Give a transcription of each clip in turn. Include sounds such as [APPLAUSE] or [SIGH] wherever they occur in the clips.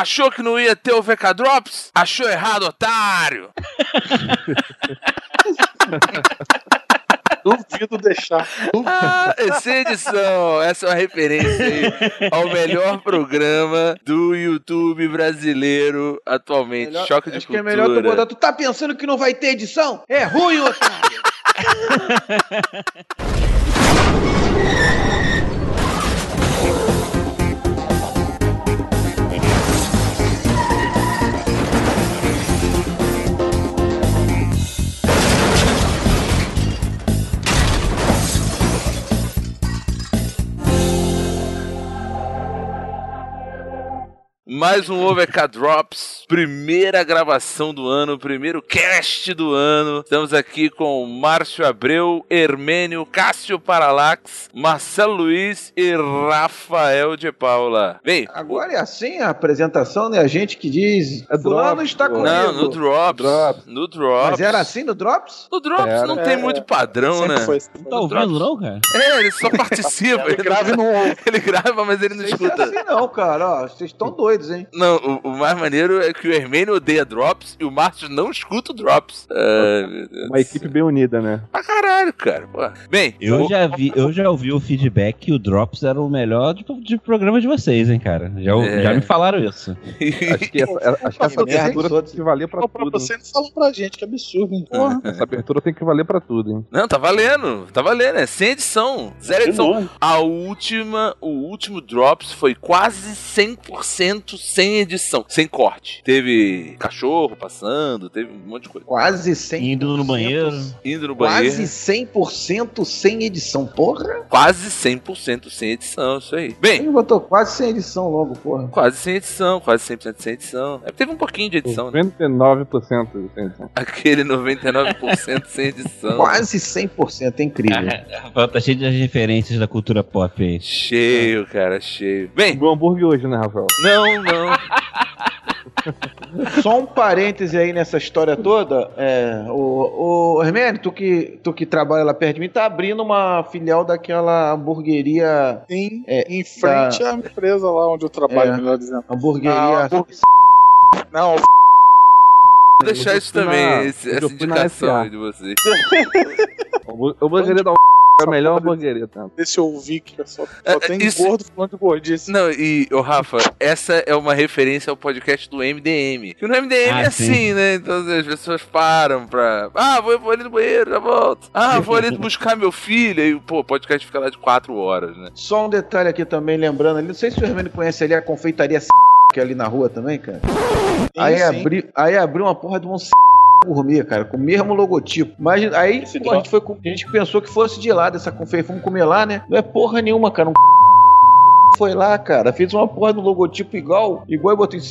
Achou que não ia ter o VK Drops? Achou errado, otário! Duvido deixar. Ah, essa edição, essa é uma referência aí ao melhor programa do YouTube brasileiro atualmente. Melhor- Choque de Acho que é cultura. melhor tu botar. Tu tá pensando que não vai ter edição? É ruim, otário! [LAUGHS] Mais um OVK Drops, primeira gravação do ano, primeiro cast do ano. Estamos aqui com Márcio Abreu, Hermênio, Cássio Paralax, Marcelo Luiz e Rafael de Paula. Vem. Agora é assim a apresentação, né? A gente que diz. É Fulano Drops, está comigo. Não, no Drops. Drops. No Drops. Mas era assim no Drops? No Drops Era. não tem muito padrão, né? foi. Não tá ouvindo, não, cara? É, ele só [LAUGHS] participa. Ele grava e não. Ele grava, mas ele não Não é escuta. assim não, cara. Ó, vocês estão doidos, hein? Não, o, o mais maneiro é que o Hermênio odeia Drops e o Márcio não escuta o Drops. Deus. Uma equipe bem unida, né? Pra caralho, cara. Pô. Bem, Eu já, vi, eu já ouvi o feedback que o Drops era o melhor de, de programa de vocês, hein, cara? Já, É. já me falaram isso. [LAUGHS] Acho que essa, acho que essa abertura tem que valer pra Pô, pra tudo. você não falou pra gente, que absurdo, hein? Porra. Essa abertura tem que valer pra tudo, hein? Não, tá valendo. Tá valendo. É sem edição. Zero edição. A última, o último Drops foi quase 100% sem edição, sem corte. Teve cachorro passando, teve um monte de coisa. Quase 100%. Indo no banheiro. Indo no banheiro. Quase 100% sem edição, porra. Quase 100% sem edição, isso aí. Bem, Ele botou quase sem edição logo, porra. quase sem edição, quase 100% sem edição. É, teve um pouquinho de edição, né? 99% de edição. Aquele 99% sem edição. Quase 100%, é incrível. Rafael tá cheio de referências da cultura pop aí. Cheio, cara, cheio. Bem, Comeu hambúrguer hoje, né, Rafael? não, não. [LAUGHS] Só um parêntese aí nessa história toda. É, o, o Hermênio, tu que, tu que trabalha lá perto de mim, tá abrindo uma filial daquela hamburgueria. Em, É, em frente à empresa lá onde eu trabalho, É. melhor dizendo. Hamburgueria. Ah, [LAUGHS] Não, Vou deixar Eu isso também, na- esse- eu essa indicação de vocês. [LAUGHS] O hamburgueria da é a melhor hamburgueria, tá? deixa eu ouvir que só, É, só tem isso- gordo falando de gordice. Não, e, ô Rafa, essa é uma referência ao podcast do MDM. Que no MDM Ah, é sim. assim, né? Então as pessoas param pra. Ah, vou, vou ali no banheiro, já volto. Ah, vou ali [LAUGHS] buscar meu filho. Aí, pô, o podcast fica lá de quatro horas, né? Só um detalhe aqui também, lembrando ali. Não sei se o Hermênio conhece ali a confeitaria [LAUGHS] que é ali na rua também, cara. aí, sim. abri, aí abriu uma porra de um gourmet, cara, com o mesmo logotipo. Mas aí pô, a, gente foi, com- a gente pensou que fosse de lá dessa confeitaria. Fomos comer lá, né? Não é porra nenhuma, cara. Um [LAUGHS] foi lá, cara. Fez uma porra do logotipo igual, igual e botou em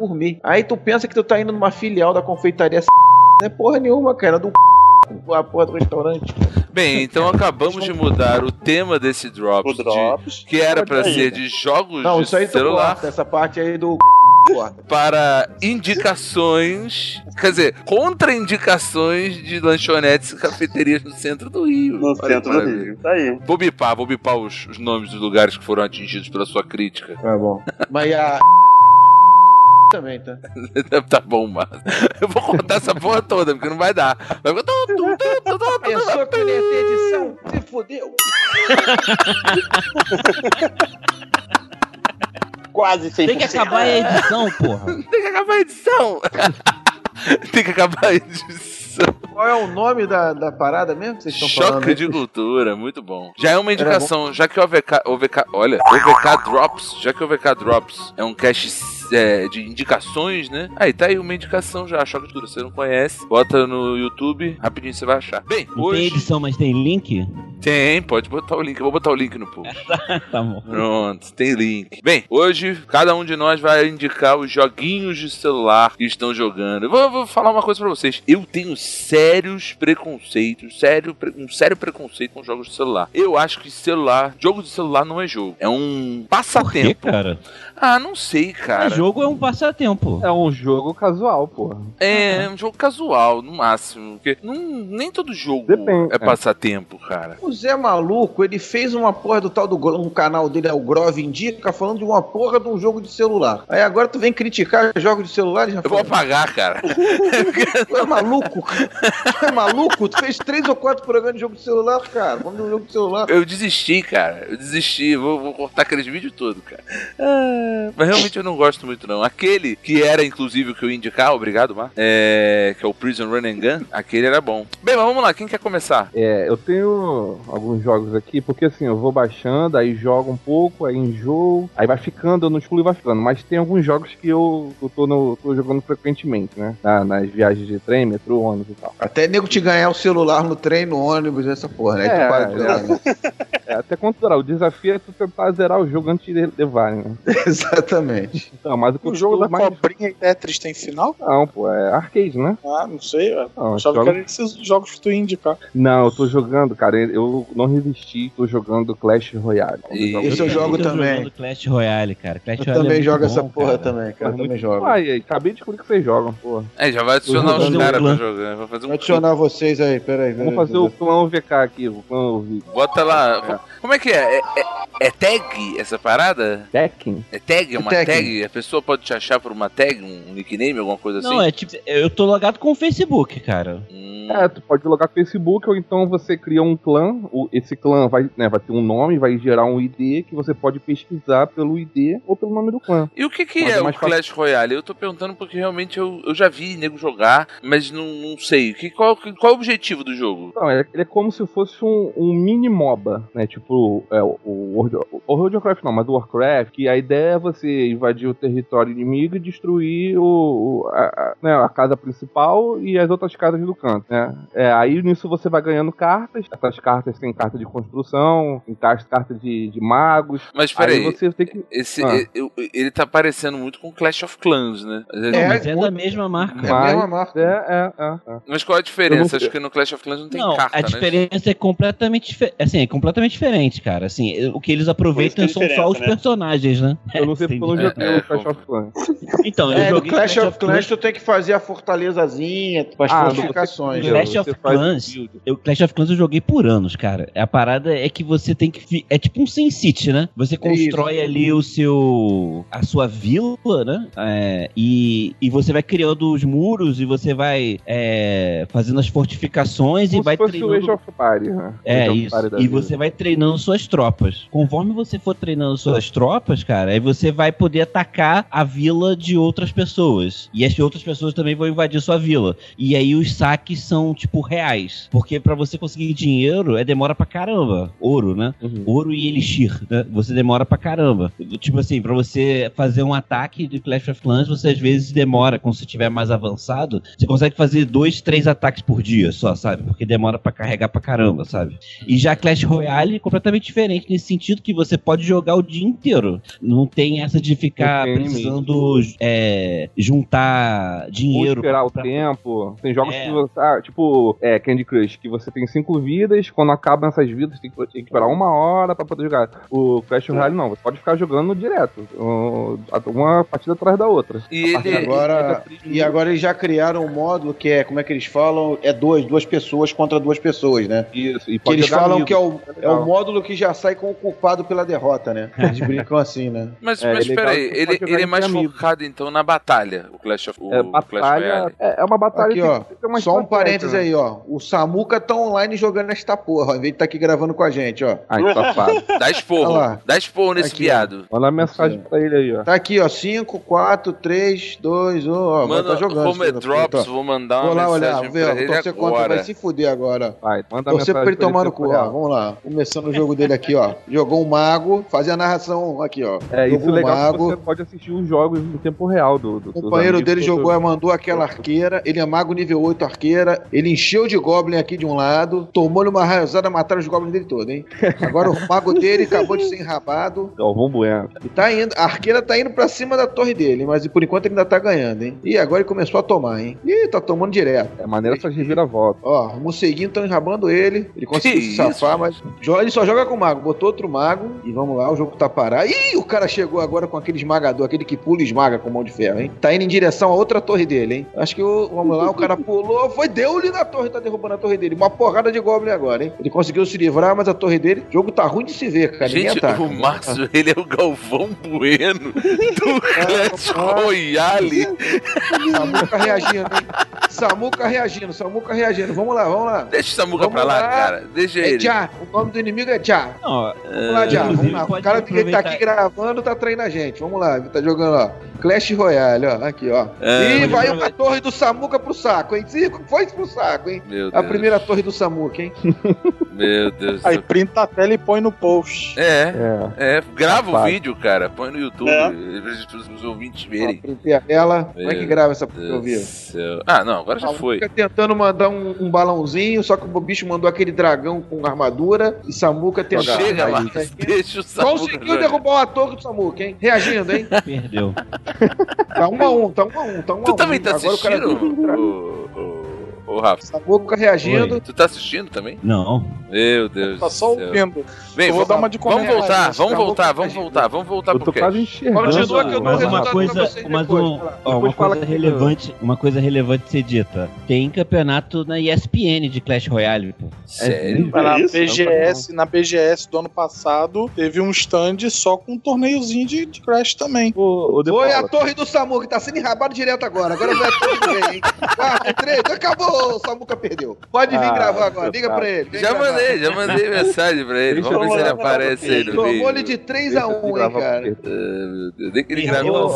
gourmet. Aí tu pensa que tu tá indo numa filial da confeitaria [LAUGHS] não é porra nenhuma, cara. Do [LAUGHS] a porra do restaurante. Bem, então acabamos de mudar o tema desse Drops. O de- Drops. que era aí. ser de jogos Não, de isso aí tu celular. corta. Essa parte aí do para indicações, quer dizer, contraindicações de lanchonetes e cafeterias no centro do Rio. No Olha centro do. Rio. Tá aí. Vou bipar, vou bipar os, os nomes dos lugares que foram atingidos pela sua crítica. Tá bom. Mas a. também, tá? tá bom, mano. Eu vou contar essa porra toda, porque não vai dar. Vai ficar... Pensou que ele ia ter edição? Se fodeu. Quase 100%. Tem que acabar a edição, porra. [LAUGHS] Tem que acabar a edição. [LAUGHS] Tem que acabar a edição. Qual é o nome da, da parada mesmo que vocês estão falando? Choque de cultura, muito bom. Já é uma indicação, já que o OVK, OVK, olha, OVK Drops, já que o OVK Drops é um cache é, de indicações, né? Aí tá aí uma indicação já, Choque de Cultura, você não conhece, bota no YouTube, rapidinho você vai achar. Bem, Não tem hoje edição, mas tem link? tem, pode botar o link, eu vou botar o link no post. [LAUGHS] Tá bom. Pronto, tem link. Bem, hoje cada um de nós vai indicar os joguinhos de celular que estão jogando. Eu vou, vou falar uma coisa pra vocês. Eu tenho sérios preconceitos, sério, um sério preconceito com jogos de celular. Eu acho que celular, jogo de celular não é jogo. É um Por quê, passatempo. cara? Ah, não sei, cara. Jogo é um passatempo. É um jogo casual, porra. É, é um jogo casual, no máximo. Porque não, nem todo jogo Depende, é é. passatempo, cara. O Zé Maluco, ele fez uma porra do tal do um canal dele, é o Grove Indica, falando de uma porra de um jogo de celular. Aí agora tu vem criticar jogos de celular, já Eu vou apagar, cara. Tu é maluco? cara? Tu é maluco? Tu fez três ou quatro programas de jogo de celular, cara. Vamos no jogo de celular. Eu desisti, cara. Eu desisti. Vou, vou cortar aqueles vídeos todos, cara. Ah, mas realmente eu não gosto muito, não. Aquele que era, inclusive, o que eu ia indicar, obrigado, Mar. É, que é o Prison Run and Gun. Aquele era bom. Bem, mas vamos lá. Quem quer começar? É, eu tenho alguns jogos aqui, porque assim, eu vou baixando, aí jogo um pouco, aí enjoo, aí vai ficando, eu não excluo e vai ficando. Mas tem alguns jogos que eu, eu tô, no- tô jogando frequentemente, né? Na- nas viagens de trem, metrô, ônibus e tal. Até nego te ganhar o celular no trem, no ônibus, essa porra, né? Aí É, tu para de é. [LAUGHS] né? É, até quanto durar. O desafio é tu tentar zerar o jogo antes de levar, né? [LAUGHS] Exatamente. Então, mas o que O eu jogo da mais... cobrinha e Tetris tem final? Não, pô, é arcade, né? Ah, não sei. Eu Não, achava jogo- que era esses jogos que tu ia indicar. Não, eu tô jogando, cara, eu não resisti, tô jogando Clash Royale. E- Esse eu jogo tô também. jogando Clash Royale, cara. Clash Eu Royale também é jogo bom, essa porra cara. também, cara. Eu Muito também jogo. Ai, ai, acabei de descobrir que vocês jogam, porra. É, já vai adicionar os caras pra jogar. Vai fazer um Vou adicionar vocês aí, peraí. Vamos fazer o clã VK aqui, o clã V. Bota lá. Como é que é? É, é- é tag essa parada? Tekken? É tag? É uma Tag. tag? A pessoa pode te achar por uma tag, um nickname, alguma coisa assim? Não, é tipo, eu tô logado com o Facebook, cara. Hum, É, tu pode logar no Facebook ou então você cria um clã. o- esse clã vai, né, vai ter um nome, vai gerar um ID que você pode pesquisar pelo ID ou pelo nome do clã. E o que, que é é o. Clash Royale? Eu tô perguntando porque realmente eu, eu já vi nego jogar, mas não, não sei. Que, qual, qual é o objetivo do jogo? Ele é, ele é como se fosse um, um mini MOBA, né? Tipo, é, o, World, o World of Warcraft não, mas o Warcraft, que a ideia é você invadir o território inimigo e destruir o, o- a, a- né, a casa principal e as outras casas do canto, né? É, aí nisso você vai ganhando cartas, essas cartas tem carta de construção, tem car- carta de, de magos. Mas Aí peraí, você tem que. esse, Ah. ele tá parecendo muito com Clash of Clans, né? Mas, Não, É, mas é da mesma marca. É a mesma marca. É, é, é, é. mas qual a diferença? Não- Acho que no Clash of Clans não tem não, carta, a né? diferença é completamente assim, é completamente diferente, cara. Assim, o que eles aproveitam isso que é são só os né? personagens, né? Eu não sei porque eu não joguei É, é, o Clash of Clans. Então, eu É, joguei Clash of Clans tu tem que fazer a fortalezazinha, as Ah, fortificações. você- né? Clash of Clans, eu, Clash of Clans eu joguei por anos, cara. A parada é que você tem que. É tipo um Sin City, né? Você constrói ali o seu. a sua vila, né? É, e, e você vai criando os muros e você vai é, fazendo as fortificações Como e vai fosse o treinando. Age of Party, né? É Age of isso. E vida. você vai treinando suas tropas. Conforme você for treinando suas tropas, cara, aí você vai poder atacar a vila de outras pessoas. E as outras pessoas também vão invadir sua vila. E aí os saques são, tipo, reais. Porque pra você conseguir dinheiro é demora pra caramba. Ouro, né? Uhum. Ouro e elixir, né? Você demora pra caramba. Tipo assim, pra você fazer um ataque de Clash of Clans, você às vezes demora, quando você estiver mais avançado, você consegue fazer dois, três ataques por dia só, sabe? Porque demora pra carregar pra caramba, sabe? E já Clash Royale é completamente diferente nesse sentido que você pode jogar o dia inteiro. Não tem essa de ficar tem precisando é, juntar Ou dinheiro. esperar o pra- tempo. Tem jogos É. que você. Ah, tipo, é, Candy Crush, que você tem cinco vidas, quando acabam essas vidas, tem que, tem que esperar uma hora pra poder jogar. O Clash Royale não, você pode ficar jogando direto. Uma partida atrás da outra. E ele- Agora, e agora eles já criaram um módulo que é, como é que eles falam? É dois, duas pessoas contra duas pessoas, né? Isso, e Que pode eles jogar falam amigo. que é o, é o legal. módulo que já sai com o culpado pela derrota, né? [LAUGHS] Eles brincam assim, né? Mas, É, mas é peraí, você ele, ele é mais amigos. focado então na batalha, o Clash of o É, Clash batalha, Royale. é, é uma batalha Aqui, que ó. uma Só um parênteses né? aí, ó. O Samuca tá online jogando esta porra, ao invés de estar aqui gravando com a gente, ó. Ai, safado. [LAUGHS] Dá esporro, dá esporro nesse Aqui, viado. Manda uma mensagem pra ele aí, ó. Tá aqui, ó. 5, 4, 3, 2, 1. Ó, vai Manda, tá jogando. como é drops, vou mandar Vou uma lá olhar, mensagem ver, pra ó. ele Torcer contra, agora. vai se fuder agora. Vai, manda Torcer mensagem pra ele tomar no cu, ó. Vamos lá. Começando o jogo dele aqui, ó. Jogou um mago, fazia a narração aqui, ó. É, isso Jogou é um legal mago. que você pode assistir os jogos em tempo real do, do O companheiro dele jogou, mandou aquela arqueira. Ele é mago nível 8 arqueira. Ele encheu de Goblin aqui de um lado, tomou-lhe uma raiosada, mataram os Goblins dele todo, hein? Agora o [LAUGHS] mago dele acabou de ser enrabado. Galvão Bueno. E tá indo, a arqueira tá indo pra cima da torre dele, mas por enquanto ele ainda tá ganhando, hein? E agora ele começou a tomar, hein? Ih, tá tomando direto. É maneira essas reviravoltas. Ó, o morceguinho tão enrabando ele. Ele conseguiu Que se safar, isso? mas jo- ele só joga com o mago. Botou outro mago e vamos lá, o jogo tá parado. Ih, o cara chegou agora com aquele esmagador, aquele que pula e esmaga com mão de ferro, hein? Tá indo em direção a outra torre dele, hein? Acho que o, vamos lá, o cara pulou, foi, deu-lhe na torre, tá derrubando a torre dele. Uma porrada de Goblin agora, hein? Ele conseguiu se livrar, mas a torre dele, o jogo tá ruim de se ver, cara. Gente, o Márcio, [LAUGHS] ele é o Galvão Bueno do [LAUGHS] Clash Royale. Samuca reagindo, hein? Samuca reagindo, Samuca reagindo. Vamos lá, vamos lá. Deixa o Samuca Vamos pra lá, lá. cara. Deixa É ele. Já, o nome do inimigo é Já. Não, Vamos lá, Já. Vamos inclusive, lá. O cara que tá aqui gravando tá traindo a gente. Vamos lá, ele tá jogando, ó. Clash Royale, ó. Aqui, ó. É, e vai aproveitar. a torre do Samuca pro saco, hein? Cinco, foi pro saco, hein? Meu A Deus. primeira torre do Samuca, hein? [LAUGHS] Meu Deus. do Aí printa a tela e põe no post. É. É. É, grava o Rapaz. vídeo, cara. Põe no YouTube. É. Os ouvintes verem. printei a tela. Como é que Meu grava essa porra ao vivo? Ah, não, agora já foi. Fica tentando mandar um, um balãozinho, só que o bicho mandou aquele dragão com armadura e Samuca tentando. Chega, Aí, tá- Deixa o Samuca Conseguiu jogar. derrubar uma torre do Samuca, hein? Reagindo, hein? Perdeu. Tá um a um, tá um a um, tá um a Tu um. também tá Agora o cara assistindo, ô, Rafa? Samuca reagindo. Tu tá assistindo também? Não. Meu Deus Tá só ouvindo. Vem, vou dar uma de vamos voltar, vamos voltar, vamos voltar, vamos voltar Eu pro. Continua que eu dou o uma coisa, mas um- ó, uma coisa relevante, uma coisa relevante ser dita. Tem campeonato na ESPN de Clash Royale, pô. Sério? Na É isso? BGS, na BGS do ano passado, teve um stand só com um torneiozinho de, de Crash também. Ô, De Foi a torre do Samuca, que tá sendo enrabado direto agora. Agora vai a torre do rei, hein? [LAUGHS] 4, 3, acabou! O Samuca perdeu. Pode vir Ah, gravar agora, liga pra ele. vem Já gravar. mandei, já mandei mensagem pra ele. Deixa Vamos ver se ele aparece aí no vídeo. de 3 deixa a eu 1 hein, cara. porque- Ah, meu Deus, Nem que ele ao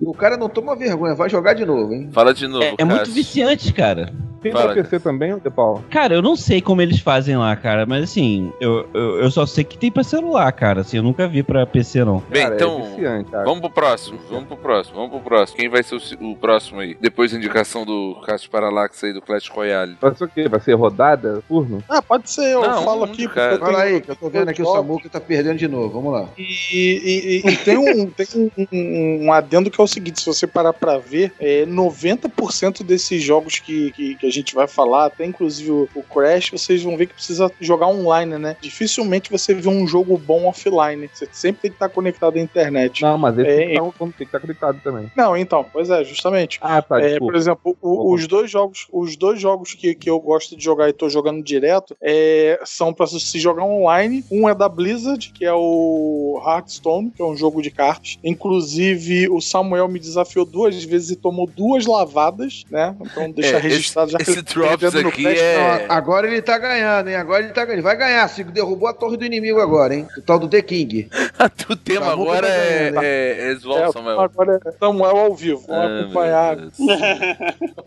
o cara não toma vergonha, vai jogar de novo, hein? Fala de novo, É, é muito viciante, cara. Tem Fala, pra PC também, De Paula? Cara, eu não sei como eles fazem lá, cara, mas assim, eu, eu, eu só sei que tem pra celular, cara. Assim, eu nunca vi pra PC, não. Bem, Cara, então, É cara. Vamos pro próximo, vamos pro próximo, vamos pro próximo. Quem vai ser o, o próximo aí? Depois da indicação do Cássio Paralax aí do Clash Royale. Vai ser o quê? Vai ser rodada? Turno? Ah, pode ser, eu Não, falo aqui, porque cara. Fala aí, que eu tô vendo aqui o Samuca tá perdendo de novo. Vamos lá. E, e- e- e tem, um, [LAUGHS] tem um, um- um adendo que é o seguinte: se você parar pra ver, é, 90% desses jogos que, que, que a gente vai falar, até inclusive o, o Crash, vocês vão ver que precisa jogar online, né? Dificilmente você vê um jogo bom offline. Você sempre tem que estar conectado à internet. Não, mas esse É, tem que tá- tem que estar conectado também. Não, então, pois é, justamente. Ah, tá, É, por exemplo, o- os dois jogos, os dois jogos que, que eu gosto de jogar e tô jogando direto é, são pra se jogar online. Um é da Blizzard, que é o Hearthstone, que é um jogo de cartas. Inclusive, o Samuel me desafiou duas vezes e tomou duas lavadas, né? Então deixa É, registrado já Esse [LAUGHS] ele tá Drops aqui é. Não, agora ele tá ganhando, hein? Agora ele tá ganhando. Ele vai ganhar, se derrubou a torre do inimigo agora, hein? O tal do The King. [LAUGHS] o tema Samuca agora tá é, ganhando, é, é É, Samuel. agora é Samuel ao vivo. Vamos Ah, acompanhar.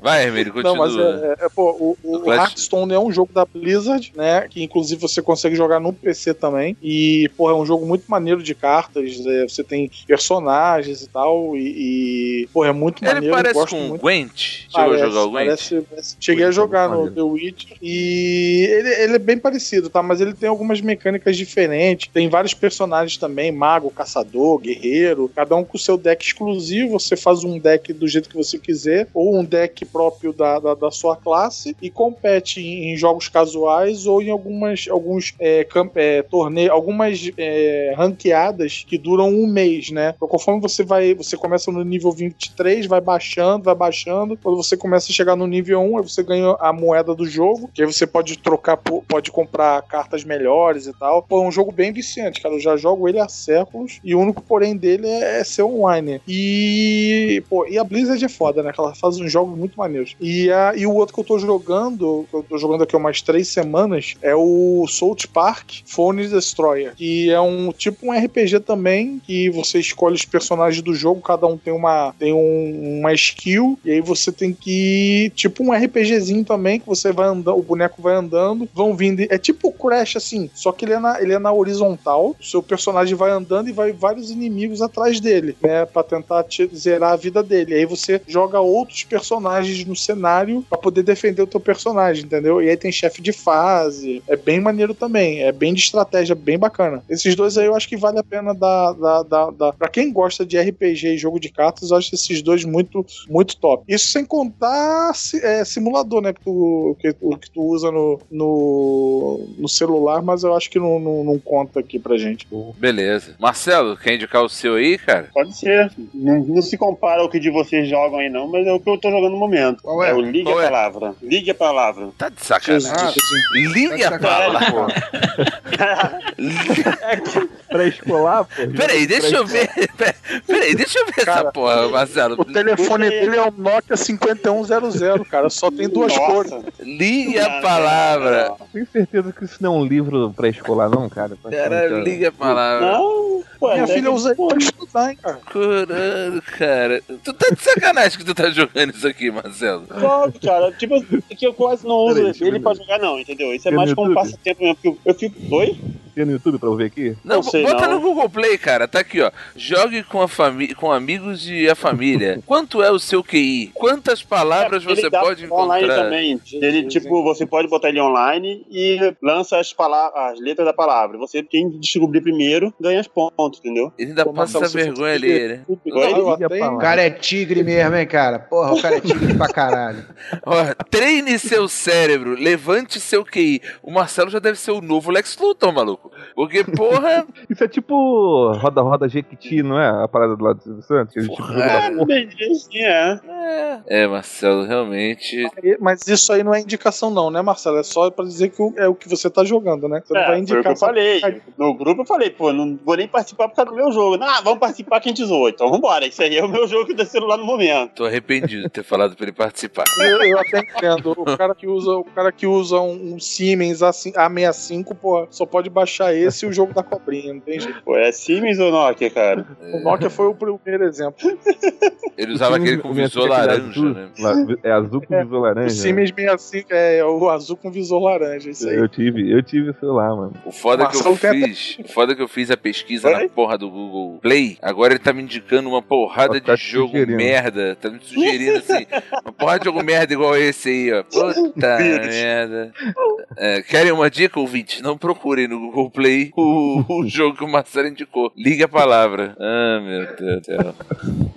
Vai, Hermílio, Não, mas continua. é, é, pô, o, o O Hearthstone é um jogo da Blizzard, né? Que inclusive você consegue jogar no PC também. E, pô, é um jogo muito maneiro de cartas. é, você tem personagens e tal. E, e, pô, é muito Ele maneiro. eu parece com o muito. Gwent. Chegou a jogar o Gwent? parece- parece- Cheguei a jogar no. The Witcher e ele, ele é bem parecido, tá? Mas ele tem algumas mecânicas diferentes. Tem vários personagens também: mago, caçador, guerreiro. Cada um com o seu deck exclusivo. Você faz um deck do jeito que você quiser, ou um deck próprio da, da, da sua classe e compete em, em jogos casuais ou em algumas alguns é, é, torneios, algumas é, ranqueadas que duram um mês, né? Então, conforme você vai, você começa no nível 23, vai baixando, vai baixando. Quando você começa a chegar no nível 1, aí você ganha a moeda do jogo, que aí você pode trocar, pode comprar cartas melhores e tal. Pô, é um jogo bem viciante, cara. Eu já jogo ele há séculos e o único porém dele é, é ser online. E, pô, e a Blizzard é foda, né? Que ela faz uns jogos muito maneiros. E, a, e o outro que eu tô jogando, que eu tô jogando aqui há umas três semanas, é o South Park Phone Destroyer, que é um tipo um RPG também, que você escolhe os personagens do jogo, cada um tem uma tem um- uma skill, e aí você tem que tipo um RPGzinho também, que você vai andando, o boneco vai andando, vão vindo, é tipo Crash assim, só que ele é na, ele é na horizontal, o seu personagem vai andando e vai vários inimigos atrás dele, né? Pra tentar te- zerar a vida dele. Aí você joga outros personagens no cenário pra poder defender o teu personagem, entendeu? E aí tem chefe de fase. É bem maneiro também. É bem de estratégia, bem bacana. Esses dois aí eu acho que vale a pena dar. dar, dar, dar. Pra quem gosta de RPG e jogo de cartas, eu acho esses dois muito, muito top. Isso sem contar é, simulador, né? Que tu, que, o que tu usa no, no, no celular, mas eu acho que não, não, não conta aqui pra gente. Beleza. Marcelo, quer indicar o seu aí, cara? Pode ser. Não, não se compara ao que de vocês jogam aí, não, mas é o que eu tô jogando no momento. Qual é? o Ligue Qual a é? Palavra. Ligue a Palavra. Tá de sacanagem. Ah, Liga a tá palavra. pô. [LAUGHS] Pré-escolar, pô. Peraí, deixa eu ver. Peraí, deixa eu ver essa Cara, porra, Marcelo. O telefone dele é um Nokia 5100, cara. Só tem duas cores. Nossa. Liga a Não, palavra. Tenho certeza que isso não é um livro pré-escolar, não, cara. Cara, liga a palavra. Não, pô, Minha até filha usa isso pra estudar, hein, cara. Caralho, cara. Tu tá de sacanagem que tu tá jogando isso aqui, Marcelo. Claro, cara. Tipo, é que eu quase não uso Peraí, ele pra jogar, não, entendeu? Isso é mais como YouTube? passatempo mesmo. Porque eu, eu fico. Oi? Tem no YouTube pra eu ver aqui? Não, Não sei, bota não. no Google Play, cara. Tá aqui, ó. Jogue com, a fami com amigos e a família. [LAUGHS] Quanto é o seu QI? Quantas palavras É, você pode online encontrar? também. Ele, tipo, você pode botar ele online e lança as, palavras, as letras da palavra. Você, quem descobrir primeiro, ganha os pontos, entendeu? Ele ainda Pô, passa essa vergonha ali, né? O cara é tigre mesmo, hein, cara? Porra, o cara é tigre pra caralho. [LAUGHS] Ó, treine seu cérebro, levante seu QI. O Marcelo já deve ser o novo Lex Luthor, maluco. Porque, porra, [LAUGHS] Isso é tipo roda-roda Jequiti, não é? A parada do lado do Silvio Santos? Tipo, Porra, é. da Ah, porra. bem, sim, é. é, Marcelo, realmente. Mas isso aí não é indicação, não, né, Marcelo? É só pra dizer que é o que você tá jogando, né? Você não É, vai foi o indicar. que eu falei. No grupo eu falei, pô, não vou nem participar por causa do meu jogo. Ah, vamos participar quem zoou. Então vambora, isso aí é o meu jogo do celular no momento. Tô arrependido de ter falado pra ele participar. Eu, eu até entendo. O cara que usa, o cara que usa um, um Siemens A5 A65, pô, só pode baixar esse e o jogo da cobrinha, não tem jeito. Pô, é Siemens ou Nokia, cara? O Nokia foi o primeiro exemplo. Ele usava aquele com visor laranja, né? La- É azul com visor O laranja. Siemens 65 é o azul com visor laranja, isso aí. Eu tive, eu tive o celular, mano. O foda é que eu Marcelo até- fiz, o foda é que eu fiz a pesquisa Oi? na porra do Google Play. Agora ele tá me indicando uma porrada ficar de jogo sugerindo. merda. Tá me sugerindo assim, uma porra de jogo merda igual esse aí, ó. Puta merda. É, querem uma dica, ouvinte? Não procurem no Google Play o, o [LAUGHS] jogo que o Marcelo indicou. Liga a palavra. Ah, meu Deus do céu.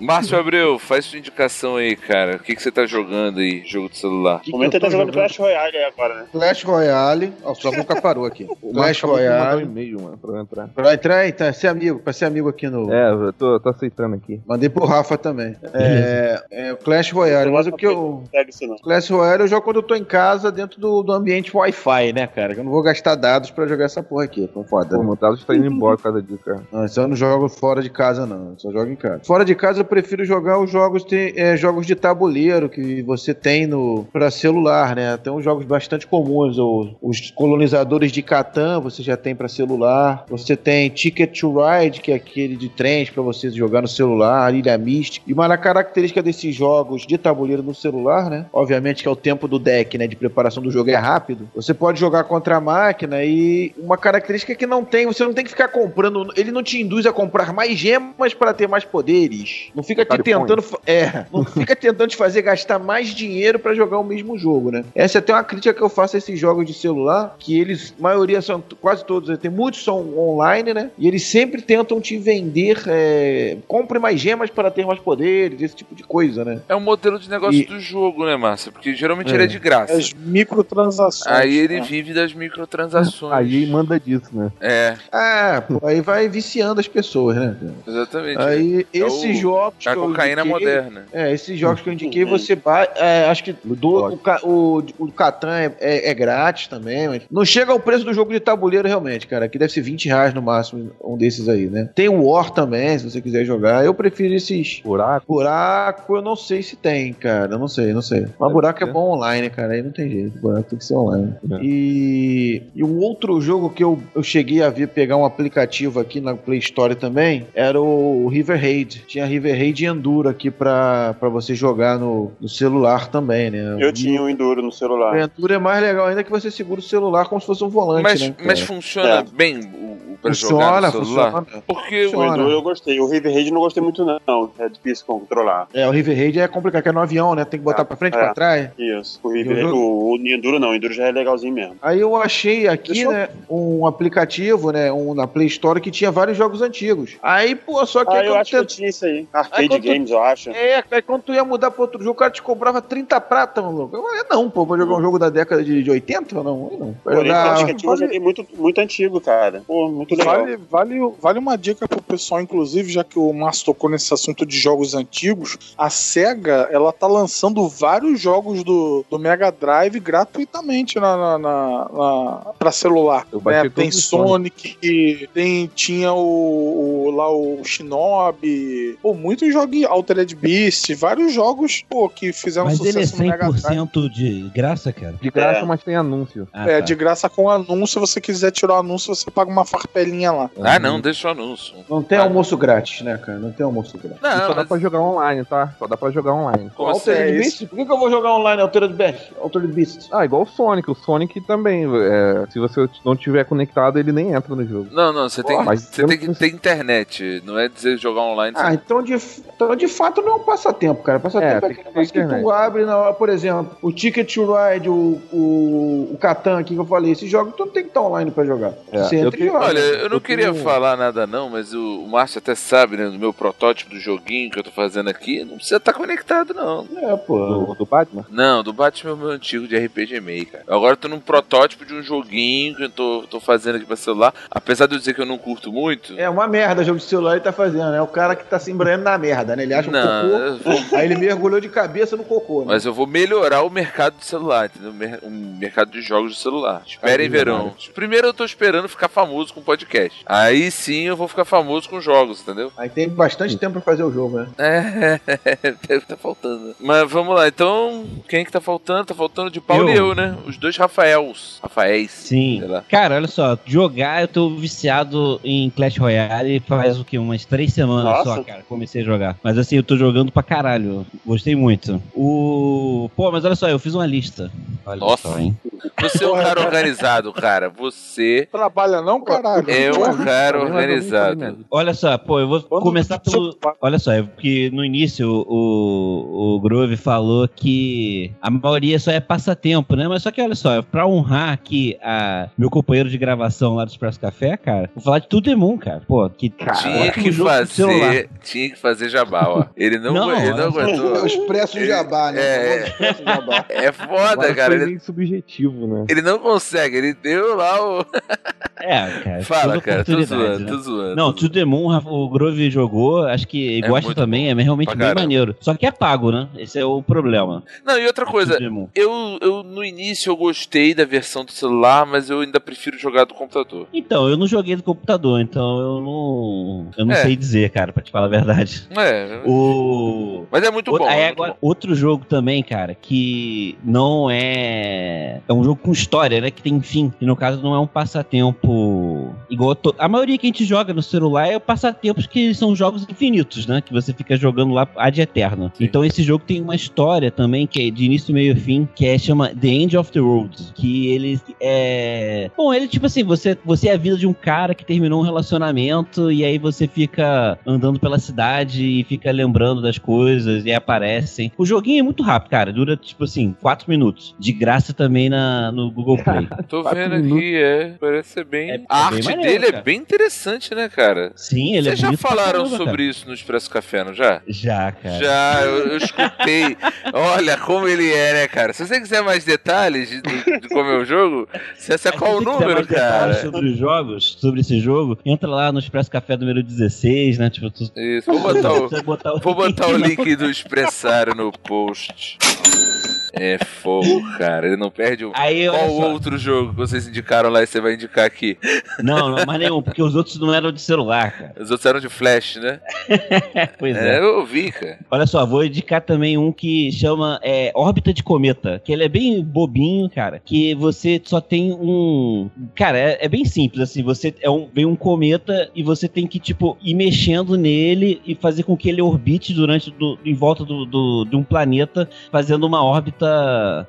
Márcio Abreu, faz sua indicação aí, cara. O que, que você tá jogando aí, jogo de celular? Que No momento ele eu tá tô jogando Clash Royale aí agora, né? Clash Royale. Ó, sua boca parou aqui. [LAUGHS] Clash mandar um Royale. e-mail, mano, pra entrar. Pra entrar, então, ser amigo, pra ser amigo aqui no. É, eu tô, tô aceitando aqui. Mandei pro Rafa também. É, é o Clash Royale, mas o que eu. Pega isso não. Clash Royale eu jogo quando eu tô em casa dentro do, do ambiente Wi-Fi, né, cara? Que eu não vou gastar dados pra jogar essa porra aqui. Tô foda. Pô, meu Talos tá indo embora por causa disso, cara. Não, eu não jogo fora de casa, não. Eu só jogo em casa. Fora de casa, eu prefiro jogar os jogos de, é, jogos de tabuleiro que você tem no para celular, né? Tem uns jogos bastante comuns. o- os colonizadores de Catan, você já tem pra celular. Você tem Ticket to Ride, que é aquele de trens pra você jogar no celular. Ilha Mística. E uma característica desses jogos de tabuleiro no celular, né? Obviamente que é o tempo do deck, né? De preparação do jogo é rápido. Você pode jogar contra a máquina e uma característica que não tem, você não tem que ficar comprando, ele não te induz a comprar mais gemas para ter mais poderes. Não fica te tentando, é, não fica tentando te fazer gastar mais dinheiro para jogar o mesmo jogo, né? Essa é até uma crítica que eu faço a esses jogos de celular, que eles, maioria são, quase todos, tem muitos são online, né? E eles sempre tentam te vender, é, compre mais gemas para ter mais poderes, esse tipo de coisa, né? É um modelo de negócio E- do jogo, né, Márcia? Porque geralmente É. ele é de graça. As microtransações. Aí ele né? vive das microtransações. Aí manda disso, né? É, Ah, pô, aí vai viciando as pessoas, né? exatamente. Aí, É esses o- jogos. a que cocaína indiquei- moderna. É, esses jogos que eu indiquei, você vai. é, acho que do, o, o, o Catan é, é- é grátis também, mas não chega ao preço do jogo de tabuleiro realmente, cara. Aqui deve ser 20 reais no máximo, um desses aí, né? Tem o War também, se você quiser jogar. Eu prefiro esses. Buraco. Buraco, eu não sei se tem, cara. Eu não sei, não sei. Mas buraco é bom online, cara. Aí não tem jeito. Buraco tem que ser online. É. E, e um outro jogo que eu, eu cheguei a ver pegar um aplicativo aqui na Play Store também era o River Raid. Tinha River Raid e Enduro aqui pra, pra você jogar no, no celular também, né? Eu tinha um Enduro no O celular. Enduro é mais legal ainda que você segura o celular como se fosse um volante, Mas, né? mas funciona É. bem o, o pra jogar no Funciona, celular? funciona. Porque O Funciona. Enduro eu gostei. O River Raid eu não gostei muito, não. É difícil controlar. É, o River Raid é complicado, que é no avião, né? Tem que botar É, pra frente, é. pra trás. Isso. O River Eu- o, o Enduro não. O Enduro já é legalzinho mesmo. Aí eu achei aqui, Deixa eu- né, um aplicativo, né, um na Play Store que tinha vários jogos antigos. Aí, pô, só que Ah, aí eu acho que eu tu- tinha isso aí. Aí Arcade tu- Games, eu acho. É, aí quando tu ia mudar pra outro jogo, o cara te cobrava 30 prata, maluco. Eu falei, não, pô, vou jogar um jogo da década de, de 80 ou não? Aí não. Porém, jogar- eu joguei muito, muito antigo, cara. Pô, muito legal. Vale, vale, vale uma dica pro pessoal, inclusive, já que o Márcio tocou nesse assunto de jogos antigos, a SEGA, ela tá lançando vários jogos do, do Mega Drive gratuitamente na, na, na- na- pra celular. Né? Tem os Sonic, tem, tinha o, o- lá o Shinobi, pô, muitos jogos, Altered Beast, vários jogos, pô, que fizeram Mas ele é sucesso no Mega Drive. 100% de graça, cara. De graça, É. mas tem anúncio. Ah, É, tá. de graça com anúncio, se você quiser tirar o anúncio, você paga uma farpelinha lá. Ah, não, deixa o anúncio. Não tem almoço grátis, né, cara? Não tem almoço grátis. E só Não, dá mas... pra jogar online, tá? Só dá pra jogar online. Como assim? Altered é Beast? Por que, que eu vou jogar online Altered Beast? Altered Beast. Ah, igual o Sonic. O Sonic também. é, se você não tiver conectado, ele nem entra no jogo. Não, não, você tem, mas você eu tem não- que ter internet. Não é dizer jogar online. Ah, então de, então de fato não é um passatempo, cara. Passatempo É, é, aquele que que tu abre na hora, por exemplo, o Ticket to Ride, o, o, o Catan aqui que eu falei, esses jogos tu não tem que estar online pra jogar. É, você eu entra e tenho- joga. Eu não Eu queria tenho- falar nada não, mas o, o Márcio até sabe, né, do meu protótipo do joguinho que eu tô fazendo aqui, não precisa estar conectado não. É, pô. Do, do Batman. Não, do Batman é o meu antigo de RPG Maker. Agora eu tô num protótipo de um joguinho que eu tô, tô fazendo aqui pra celular. Apesar de eu dizer que eu não curto muito. É uma merda o jogo de celular ele tá fazendo, é o cara que tá se embranhando na merda, né? Ele acha um Não, cocô, eu vou- aí ele mergulhou de cabeça no cocô, né? mas eu vou melhorar o mercado de celular, entendeu? O mercado de jogos de celular. Esperem, verão. Primeiro eu tô esperando ficar famoso com podcast. Aí sim eu vou ficar famoso com jogos, entendeu? Aí tem bastante tempo pra fazer o jogo, né? É, [LAUGHS] deve tá faltando. Mas vamos lá, então, quem que tá faltando? Tá faltando de Paulo Eu. e eu, né? Os dois Rafaels. Rafaéis. Sim. Sei lá. Cara, olha só, jogar, eu tô viciado em Clash Royale faz o que? Umas três semanas Nossa. só, cara. Comecei a jogar. Mas assim, eu tô jogando pra caralho. Gostei muito. O. Pô, mas olha só, eu fiz uma lista. Olha Nossa. só, hein? Você é um cara organizado, cara. Você Trabalha não, caralho? É um cara organizado. Olha só, pô, eu vou Quando começar pelo. Olha só, é porque no início o, o Grove falou que a maioria só é passatempo, né? Mas só que olha só, pra honrar aqui a, meu companheiro de gravação lá do Expresso Café, cara, vou falar de tudo Demon, cara. Pô, que Tinha ótimo que fazer, tinha que fazer jabá, ó. Ele não, Não, ele não olha só. É o aguentou. Expresso Ele- Jabá, né? é. Expresso Jabá. É foda, Agora cara. foi Ele, subjetivo, né? ele não consegue, ele deu lá o. [LAUGHS] É, cara. Fala, cara, tô zoando, né? tô zoando. Não, To The Moon, o Grove jogou, acho que É gosta também, é realmente bem caramba. maneiro. Só que é pago, né? Esse é o problema. Não, e outra coisa, eu, eu no início eu gostei da versão do celular, mas eu ainda prefiro jogar do computador. Então, eu não joguei do computador, então eu não. Eu não É. sei dizer, cara, pra te falar a verdade. É, O. mas é muito Outro- bom. aí é agora, bom. outro jogo também, cara, que não é. É um jogo com história, né? Que tem fim. E no caso não é um passatempo tipo igual. to- A maioria que a gente joga no celular é passatempos que são jogos infinitos, né? Que você fica jogando lá ad eterno. Sim. Então esse jogo tem uma história também, que é de início, meio e fim, que é chama The End of the Road. Que ele é. Bom, ele, tipo assim, você, você é a vida de um cara que terminou um relacionamento e aí você fica andando pela cidade e fica lembrando das coisas e aparecem. O joguinho é muito rápido, cara. Dura, tipo assim, 4 minutos. De graça também na, no Google Play. [LAUGHS] Tô vendo aqui, é. Parece ser bem. É- é a bem arte maneiro, dele é cara. bem interessante, né, cara? Sim, ele Vocês é já bonito pra falaram caramba, sobre cara. isso no Expresso Café, não já? Já, cara. Já, eu, eu escutei. [LAUGHS] Olha como ele é, né, cara? Se você quiser mais detalhes de, de- de como é o jogo, você [LAUGHS] se qual o você quiser número, cara. sobre os jogos, sobre esse jogo, entra lá no Expresso Café número 16, né? Tipo, tu... Isso, vou [LAUGHS] botar o, botar o vou botar o link do Expressário no post. É fogo, cara. Ele não perde um. Aí, Qual outro jogo que vocês indicaram lá e você vai indicar aqui? Não, não, mais nenhum, porque os outros não eram de celular, cara. Os outros eram de flash, né? [LAUGHS] Pois é. É, eu ouvi, cara. Olha só, vou indicar também um que chama é, Órbita de Cometa, que ele é bem bobinho, cara, que você só tem um... Cara, é, é bem simples, assim, você é um, vem um cometa e você tem que, tipo, ir mexendo nele e fazer com que ele orbite durante, do, em volta do, do- de um planeta, fazendo uma órbita,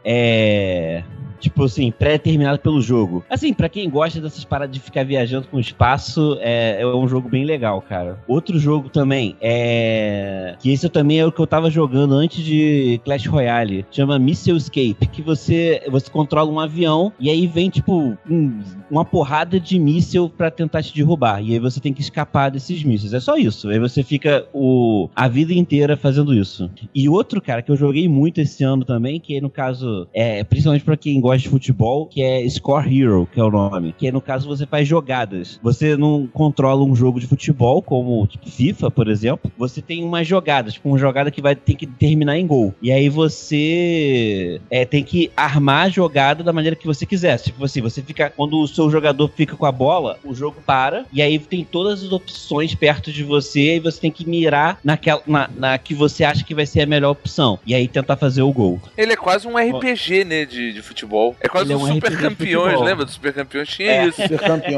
é... tipo assim, pré-determinado pelo jogo. Assim, pra quem gosta dessas paradas de ficar viajando com o espaço, é, é um jogo bem legal, cara. Outro jogo também é. Que esse também é o que eu tava jogando antes de Clash Royale. Chama Missile Escape. Que você, você controla um avião e aí vem, tipo, um- uma porrada de míssil pra tentar te derrubar. E aí você tem que escapar desses mísseis. É só isso. Aí você fica o, a vida inteira fazendo isso. E outro, cara, que eu joguei muito esse ano também, que no caso é principalmente pra quem gosta de futebol, que é Score Hero, que é o nome. Que no caso você faz jogadas. Você não controla um jogo de futebol, como tipo, FIFA, por exemplo. Você tem umas jogadas, tipo uma jogada que vai ter que terminar em gol. E aí você é, tem que armar a jogada da maneira que você quiser. Tipo assim, você fica. Quando o seu jogador fica com a bola, o jogo para. E aí tem todas as opções perto de você. E você tem que mirar naquela, na, na que você acha que vai ser a melhor opção. E aí tentar fazer o gol. Ele é quase um RPG, né, de, de futebol. É quase é um Super Campeões, futebol. lembra do Super Campeões? Tinha É. isso.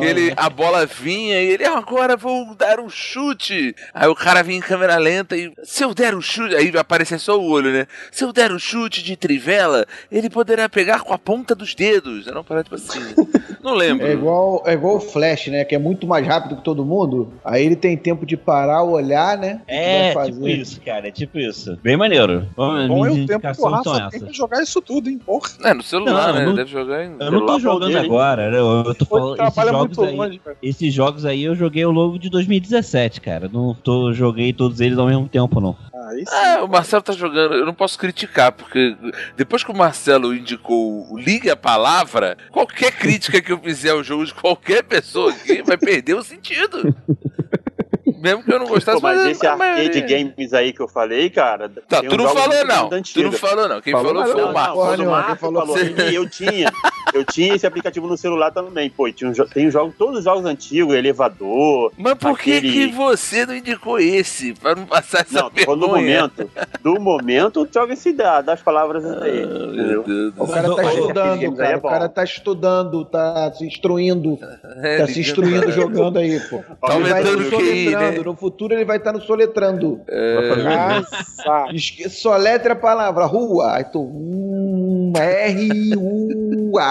Ele, né? a bola vinha e ele, "Ah, agora vou dar um chute. Aí o cara vinha em câmera lenta e, se eu der um chute, aí aparecia só o olho, né? Se eu der um chute de trivela, ele poderá pegar com a ponta dos dedos. Era uma parada tipo assim. Não lembro. É igual, é igual o Flash, né? Que é muito mais rápido que todo mundo. Aí ele tem tempo de parar, olhar, né? É, tipo isso, cara. É tipo isso. Bem maneiro. Bom, Bom, é o tempo são só tem essas. que jogar isso tudo, hein, porra. É, no celular, Não, né? não- Deve jogar em. Eu não tô jogando dele. agora, né? Eu eu tô falando. Esses jogos, muito aí, longe, esses jogos aí eu joguei ao longo de 2017, cara. Não tô, joguei todos eles ao mesmo tempo, não. Aí sim. Ah, o Marcelo tá jogando, eu não posso criticar, porque depois que o Marcelo indicou o Liga a Palavra, qualquer crítica que eu fizer ao jogo de qualquer pessoa aqui vai perder o sentido. [LAUGHS] Mesmo que eu não gostasse, Pô, mas mas, esse mas- arcade games aí que eu falei, cara. Tá, tu não falou não. Tu não falou não. Quem Falou, falou mas foi não, o não, Marcos. porra Mas o nenhuma, quem Marco falou falou eu tinha. Eu tinha esse aplicativo no celular também, pô. Tinha um tem os jogos, todos os jogos antigos, elevador. Mas por que, Aquele- que você não indicou esse? Pra não passar essa Não, vergonha. momento. Do momento, joga esse da, das palavras aí. Ah, meu entendeu? O cara tá estudando, aí cara. é O cara tá estudando, tá se instruindo. É, Tá se instruindo cara. jogando aí, pô. Tá Ele vai no QI, soletrando. né? No futuro ele vai estar no soletrando. É, Nossa. Esque- Soletra a palavra, rua. Aí tu. Hum, R-U-A.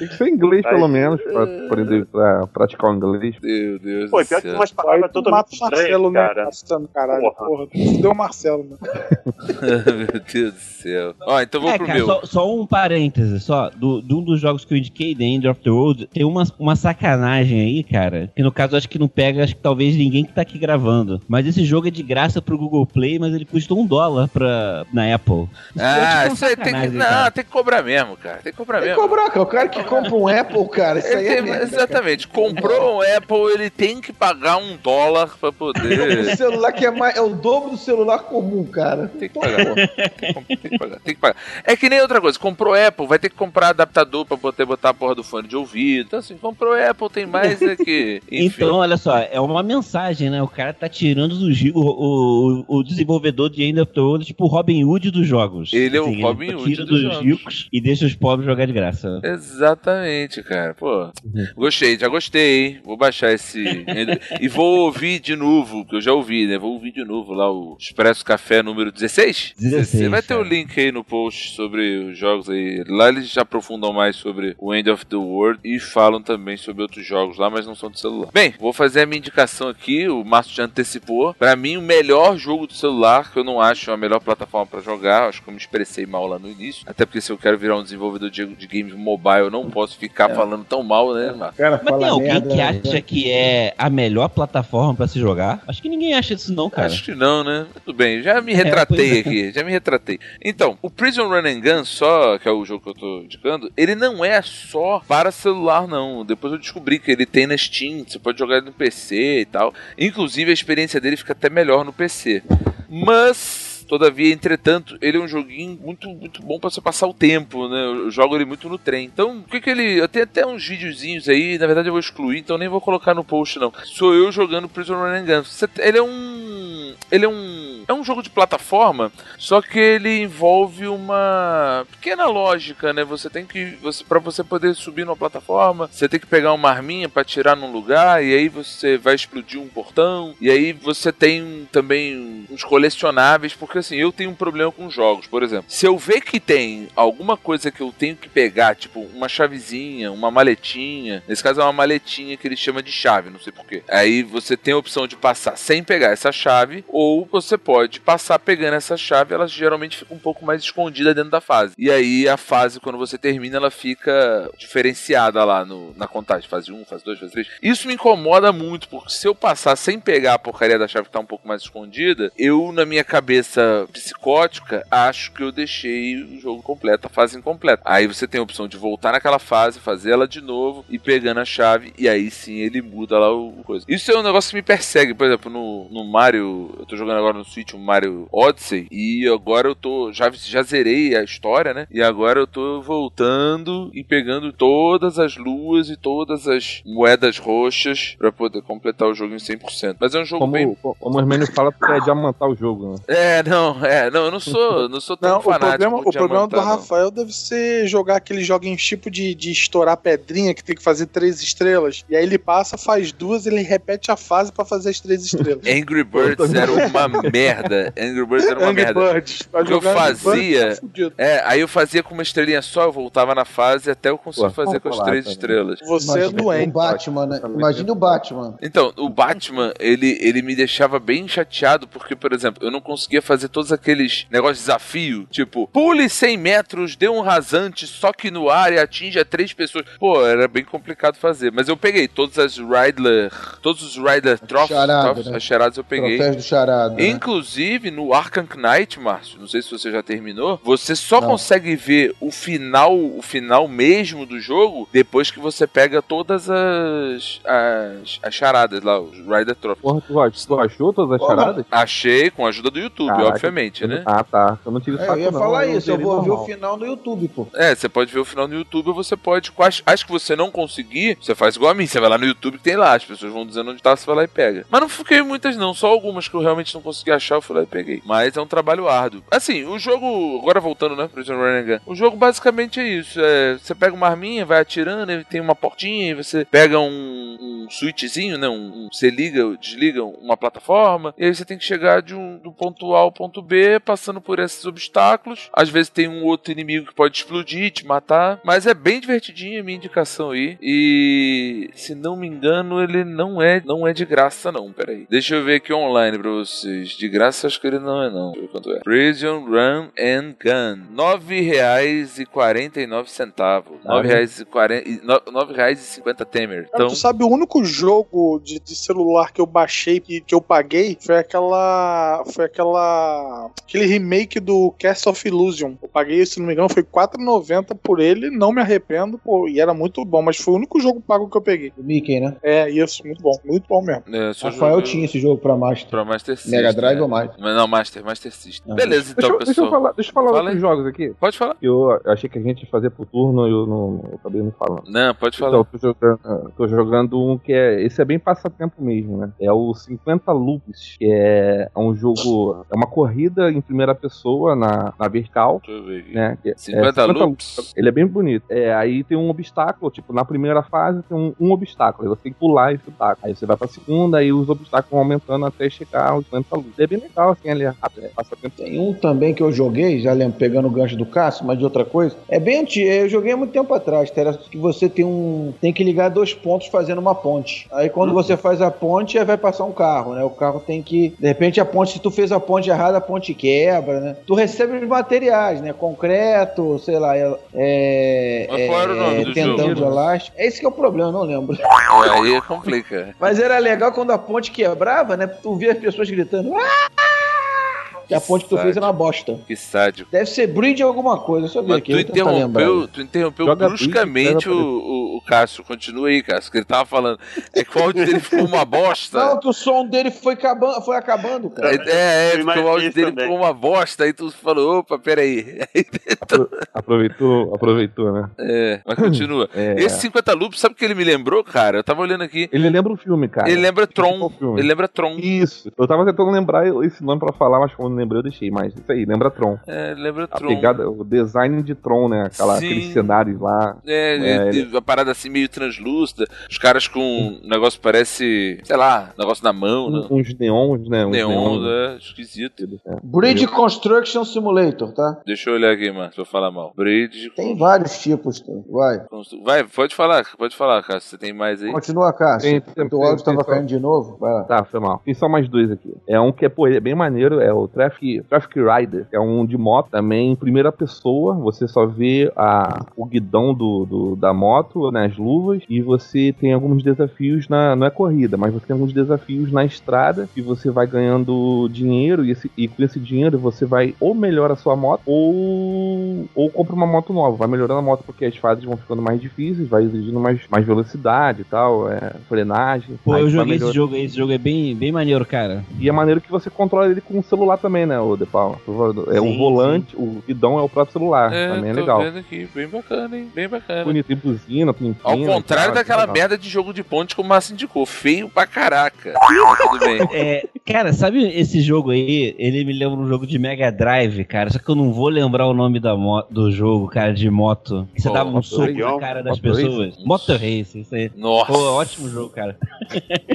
Tem que ser inglês, pelo menos, pra, aprender, pra praticar o inglês. Meu Deus Pô, pior que umas Aí palavras totalmente mata o Marcelo, estranhas, né? cara. Caçando, caralho. Porra. Porra, fudeu o Marcelo, né? [LAUGHS] Meu Deus do céu. Ó, então vou é, pro cara, meu. só, só um parêntese, só. Do, de um dos jogos que eu indiquei, The End of the World, tem uma, uma sacanagem aí, cara. Que no caso acho que não pega, acho que talvez ninguém que tá aqui gravando. Mas esse jogo é de graça pro Google Play, mas ele custa um dólar pra, na Apple. Isso Ah, que é uma isso aí tem que. Não, cara. tem que cobrar mesmo, cara. Tem que cobrar Tem que mesmo. cobrar, cara. O cara que compra um Apple, cara, isso aí é merda, exatamente. Comprou um Apple, ele tem que pagar um dólar pra cara. poder. O celular que é, mais, é o dobro do celular comum, cara. Tem que pagar. Tem que, tem que pagar. Tem que pagar. É que nem outra coisa. Comprou Apple, vai ter que comprar adaptador pra poder botar a porra do fone de ouvido. Então, assim, comprou Apple, tem mais é que. [LAUGHS] Enfim. Então, olha só, é uma mensagem, né? O cara tá tirando do gi- o, o, o desenvolvedor de End of World, tipo o Robin Hood dos jogos. Ele é o Robin ele Hood tira dos dos jogos. ricos e deixa os pobres jogar de graça. Exatamente, cara. Pô, gostei, já gostei. hein? Vou baixar esse. e vou ouvir de novo, que eu já ouvi, né? Vou ouvir de novo lá o Expresso Café número 16. 16, Você vai ter o cara. link aí no post sobre os jogos aí. Lá eles já aprofundam mais sobre o End of the World e falam também sobre outros jogos lá, mas não são de celular. Bem, vou fazer a minha indicação aqui. O Márcio já antecipou. Pra mim, o melhor jogo do celular, que eu não acho a melhor plataforma pra jogar. Acho que eu me expressei mal lá no início. Até porque se eu quero virar um desenvolvedor de, de games mobile, eu não posso ficar falando tão mal, né, Márcio? O cara Mas tem alguém merda. que né? acha que é a melhor plataforma pra se jogar? Acho que ninguém acha isso não, cara. Acho que não, né? Tudo bem, já me retratei pois é. aqui, já me retratei. Então, o Prison Run and Gun, só, que é o jogo que eu tô indicando, ele não é só para celular, não. Depois eu descobri que ele tem na Steam, você pode jogar ele no PC e tal. Inclusive, a experiência dele fica até melhor no PC. Mas... Todavia, entretanto, ele é um joguinho muito, muito bom pra você passar o tempo, né? Eu jogo ele muito no trem. Então, o que que ele... Eu tenho até uns videozinhos aí, na verdade eu vou excluir, então nem vou colocar no post, não. Sou eu jogando Prison Run and Gun. Ele é um... Ele é um. É um jogo de plataforma, só que ele envolve uma pequena lógica, né? Você tem que. Você, para você poder subir numa plataforma, você tem que pegar uma arminha para tirar num lugar, e aí você vai explodir um portão, e aí você tem também uns colecionáveis, porque assim, eu tenho um problema com jogos, por exemplo. Se eu ver que tem alguma coisa que eu tenho que pegar, tipo uma chavezinha, uma maletinha, nesse caso é uma maletinha que ele chama de chave, não sei porquê. Aí você tem a opção de passar sem pegar essa chave, ou você pode passar pegando essa chave, ela geralmente fica um pouco mais escondida dentro da fase. E aí a fase, quando você termina, ela fica diferenciada lá no, na contagem, fase 1, fase 2, fase 3. Isso me incomoda muito, porque se eu passar sem pegar a porcaria da chave que tá um pouco mais escondida, eu, na minha cabeça psicótica, acho que eu deixei o jogo completo, a fase incompleta. Aí você tem a opção de voltar naquela fase, fazer ela de novo e pegando a chave, e aí sim ele muda lá o coisa. Isso é um negócio que me persegue, por exemplo, no, no Mario, eu tô jogando agora no Switch o Mario Odyssey, e agora eu tô, já, já zerei a história, né? E agora eu tô voltando e pegando todas as luas e todas as moedas roxas para poder completar o jogo em 100%. Mas é um jogo Como, bem. como o Hermênio fala, porque é diamantar o jogo, né? É, não, é, não, eu não sou, não sou tão Não, o fanático. problema, por o problema do diamantar, não. Rafael deve ser jogar aqueles joguinhos tipo de, de estourar pedrinha que tem que fazer três estrelas. E aí ele passa, faz duas, ele repete a fase pra fazer as três [LAUGHS] estrelas. Angry Birds era uma merda. [LAUGHS] Angry Birds era uma Angry merda. Birds. Que eu Angry Birds, fazia- tá. É, aí eu fazia com uma estrelinha só, eu voltava na fase até eu conseguir Pô, fazer com as três falar estrelas. Você é Imagina doente. O Batman, né? Imagina o Batman. Então, o Batman, ele, ele me deixava bem chateado, porque, por exemplo, eu não conseguia fazer todos aqueles negócios de desafio, tipo, pule 100 metros, dê um rasante, só que no ar e atinja três pessoas. Pô, era bem complicado fazer, mas eu peguei todas as Rider, todos os Rider Trophies, Charada, trophies, né? as charadas eu peguei. Troféus do Charada. né? Inclusive, no Arkham Knight, Márcio, não sei se você já terminou, você só Não. consegue ver o final, o final mesmo do jogo, depois que você pega todas as as, as charadas lá, os Rider Trophies. Porra, tu, ach- tu achou todas as Porra. charadas? Achei com a ajuda do YouTube, Caraca, obviamente, né? Ah, tá. Eu não tive É, saco, eu ia não, falar eu isso, eu vou ver o final no YouTube, pô. É, você pode ver o final no YouTube ou você pode. Acho, acho que você não conseguir, você faz igual a mim. Você vai lá no YouTube que tem lá, as pessoas vão dizendo onde tá, você vai lá e pega. Mas não fiquei muitas, não, só algumas que eu realmente não consegui achar, eu fui lá e peguei. Mas é um trabalho árduo. Assim, o jogo. Agora voltando, né, pro John Running. O jogo basicamente é isso. É, você pega uma arminha, vai atirando, e tem uma portinha, e você pega um, um switchzinho, né? Um, um- você liga, desliga uma plataforma, e aí você tem que chegar de um, do ponto A ao ponto B, passando por esses obstáculos. Às vezes tem um outro inimigo que pode explodir, te matar. Mas é bem divertidinho a minha indicação aí. E se não me engano, ele não é, não é de graça, não. Pera aí. Deixa eu ver aqui online pra vocês. De graça, acho que ele não é, não. Deixa eu ver quanto é. Prison Run and Gun. R$ 9,49 centavos. R$ 9,50 Temer. Cara, Então, tu sabe, o único jogo de, de celular que eu baixei e que eu paguei foi aquela. Foi aquela. aquele remake do Cast of Illusion. Eu paguei, se não me engano, foi R$4,90 por ele, não me arrependo, pô, e era muito bom, mas foi o único jogo pago que eu peguei. O Mickey, né? É, isso, muito bom, muito bom mesmo. é, Rafael joguei tinha esse jogo pra Master. Pra Master System. Mega Drive né? ou mais? Mas Não, Master, Master System. Ah. Beleza, Deixa, então, deixa pessoal. eu falar, deixa eu falar Fala outros jogos aqui. Pode falar. Eu achei que a gente ia fazer por turno e eu não eu acabei não falando. Não, pode falar. Então, eu tô jogando, tô jogando um que é. Esse é bem passatempo mesmo, né? É o 50 Loops, que é, é um jogo. É uma corrida em primeira pessoa na, na vertical, Deixa eu ver aqui. né? Que é- 50 é loops. Ele é bem bonito. É, aí tem um obstáculo, tipo, na primeira fase tem um, um obstáculo. Aí você tem que pular esse obstáculo. Aí você vai pra segunda, aí os obstáculos vão aumentando até chegar aos 50 loops. É bem legal, assim, é é passatempo. Tem um também que eu joguei, já lembro, pegando o gancho do Cássio, mas de outra coisa. É bem antigo, eu joguei há muito tempo atrás, que era que você tem um. tem que ligar dois pontos fazendo uma ponte. Aí quando você faz a ponte, aí vai passar um carro, né? O carro tem que. De repente a ponte, se tu fez a ponte errada, a ponte quebra, né? Tu recebe os materiais, né? Concreto, sei lá, é. é Mas qual era o nome do tendão jogo? de elástico. É esse que é o problema, eu não lembro. Aí complica. Mas era legal quando a ponte quebrava, né? Tu via as pessoas gritando. "Ah!" Que a ponte que tu fez era uma bosta. Que sádico. Deve ser bridge alguma coisa, deixa eu ver Mas aqui. tu interrompeu, tu interrompeu Joga bruscamente Bridge, o, o, o Cássio. Continua aí, Cássio, que ele tava falando. É que o áudio dele ficou uma bosta. Não, que o som dele foi acabando, foi acabando cara. É, é, Eu porque o áudio dele também. ficou uma bosta, aí tu falou, opa, peraí. [LAUGHS] Aí, Aproveitou, aproveitou, né? é, mas continua. [CLEARS THROAT] É. Esse 50 loops, sabe o que ele me lembrou, cara? Eu tava olhando aqui. Ele lembra o filme, cara. ele lembra Tron. Ele lembra Tron. Isso. Eu tava tentando lembrar esse nome pra falar, mas como lembrei, eu deixei. Mas isso aí, lembra Tron. É, lembra A Tron. pegada, o design de Tron, né? Aquela, Sim. aqueles cenários lá. É, É, ele- a parada assim meio translúcida. Os caras com um negócio que parece, sei lá, negócio na mão, né? Uns neons, né? Uns Neon, neons. é, esquisito. É. Bridge Construction Simulator, tá? Deixa eu olhar aqui, mano, se eu falar mal. Bridge. Tem vários tipos, tá? vai. Vai, pode falar, pode falar, cara. Você tem mais aí? Continua, Cássio. Tem- tem- O áudio tava tem só- caindo de novo. Vai lá. Tá, foi mal. Tem só mais dois aqui. É um que é, pô, ele é bem maneiro, é o Traffic, Traffic Rider. É um de moto também em primeira pessoa. Você só vê a, o guidão do, do- da moto, né, as luvas, e você tem alguns desafios na. Não é corrida, mas você tem alguns desafios na estrada que você vai ganhando dinheiro e, esse- e com esse dinheiro você vai ou melhora a sua moto ou, ou compra uma moto nova. Vai melhorando a moto porque as fases vão ficando mais difíceis, vai exigindo mais, mais velocidade e tal, é, frenagem. Pô, eu joguei esse jogo esse jogo é bem, bem maneiro, cara. e é maneiro que você controla ele com o celular também, né, o De Paula? É o Sim, volante, o guidão é o próprio celular. É, também é tô legal. vendo aqui, bem bacana, hein? Bem bacana. Bonito, tem buzina, tem Ao e contrário tal, daquela legal. merda de jogo de ponte que o Márcio indicou. Feio pra caraca. Tudo bem. [LAUGHS] É, cara, sabe esse jogo aí? Ele me lembra um jogo de Mega Drive, cara. Só que eu não vou lembrar o nome da do jogo, cara, de moto. Que você Qual? dava um Moto soco Race? na cara das Moto Race? pessoas. Motor Race, isso aí. Nossa. Pô, ótimo jogo, cara.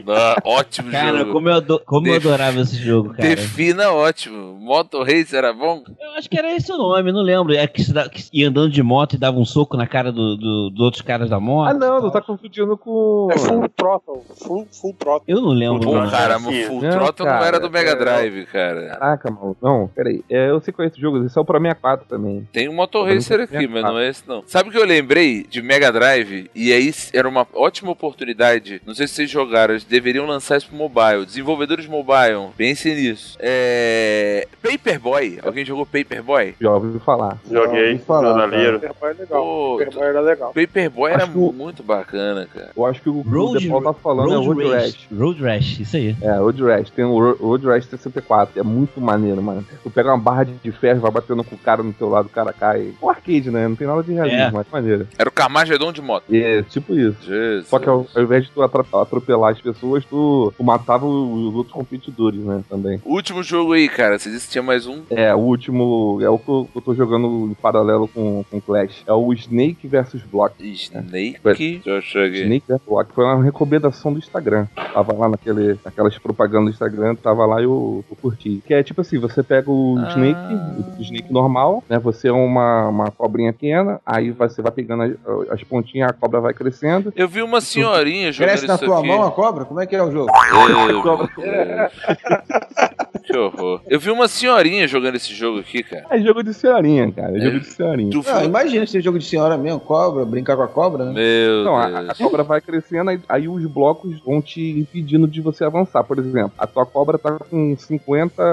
Ah, ótimo Cara, jogo. como eu, ado- como eu Def- adorava esse jogo, cara. Defina ótimo. Moto Race era bom? Eu acho que era esse o nome, não lembro. É que, que ia andando de moto e dava um soco na cara do, do- dos outros caras da moto. Ah, não, não tá confundindo com. É full throttle. Full, full throttle. Eu não lembro. Pô, cara, assim, Full não, Throttle não cara, era do Mega é- Drive, cara. Caraca, mano. Não, peraí. É, eu sei qual é esse jogo, esse é o pra 64 também. Tem um Motor Tá Racer aqui, pra mas não é esse não. Sabe o que eu lembrei de Mega Drive? E aí era uma ótima oportunidade. Não sei se vocês jogaram, eles deveriam lançar isso pro mobile. Desenvolvedores mobile, pensem nisso. É. Paperboy. Alguém jogou Paperboy? Já ouvi falar. Joguei, ouvi falar, jornaleiro. Superboy é legal. Pô, Superboy era legal. Paperboy era Acho que o- muito bacana, cara. Eu acho que o que o Road, tá falando é o Road Road Rash. Rash. Road Rash, isso aí. É, Road Rash. Tem o Ro- Road Rash 64. É muito maneiro, mano. Tu pega uma barra de ferro, vai batendo com o cara no teu lado, o cara cai. Um arcade, né? Não tem nada de realismo, É. mas maneiro. Era o Carmageddon de moto. É, tipo isso. Jesus. Só que ao, ao invés de tu atropelar as pessoas, tu, tu matava os outros competidores, né? Também. Último jogo aí, cara. Você disse que tinha mais um. É, o último. É o que eu, eu tô jogando em paralelo com, com Clash. É o Snake vs Block. Snake. Eu achar aqui. Snake vs Block. Foi uma recomendação do Instagram. Tava lá naquele, naquelas propagandas do Instagram, tava lá e eu, eu curti. Que é tipo assim: você pega o Ah. Snake, o Snake normal, né? Você é uma, uma cobrinha pequena, aí você vai pegando as, as pontinhas, a cobra vai crescendo. Eu vi uma senhorinha jogando Cresce na isso tua aqui. mão a cobra? Como é que é o jogo? Ai, meu Deus. que horror. Eu vi uma senhorinha jogando esse jogo aqui, cara. É jogo de senhorinha, cara. É jogo É. de senhorinha. Tu Ah, foi... imagina se jogo de senhora mesmo, cobra, brincar com a cobra, né? Meu Não, a, Deus. a cobra vai crescendo, aí, aí os blocos vão te impedindo de você avançar. Por exemplo, a tua cobra tá com 50, 50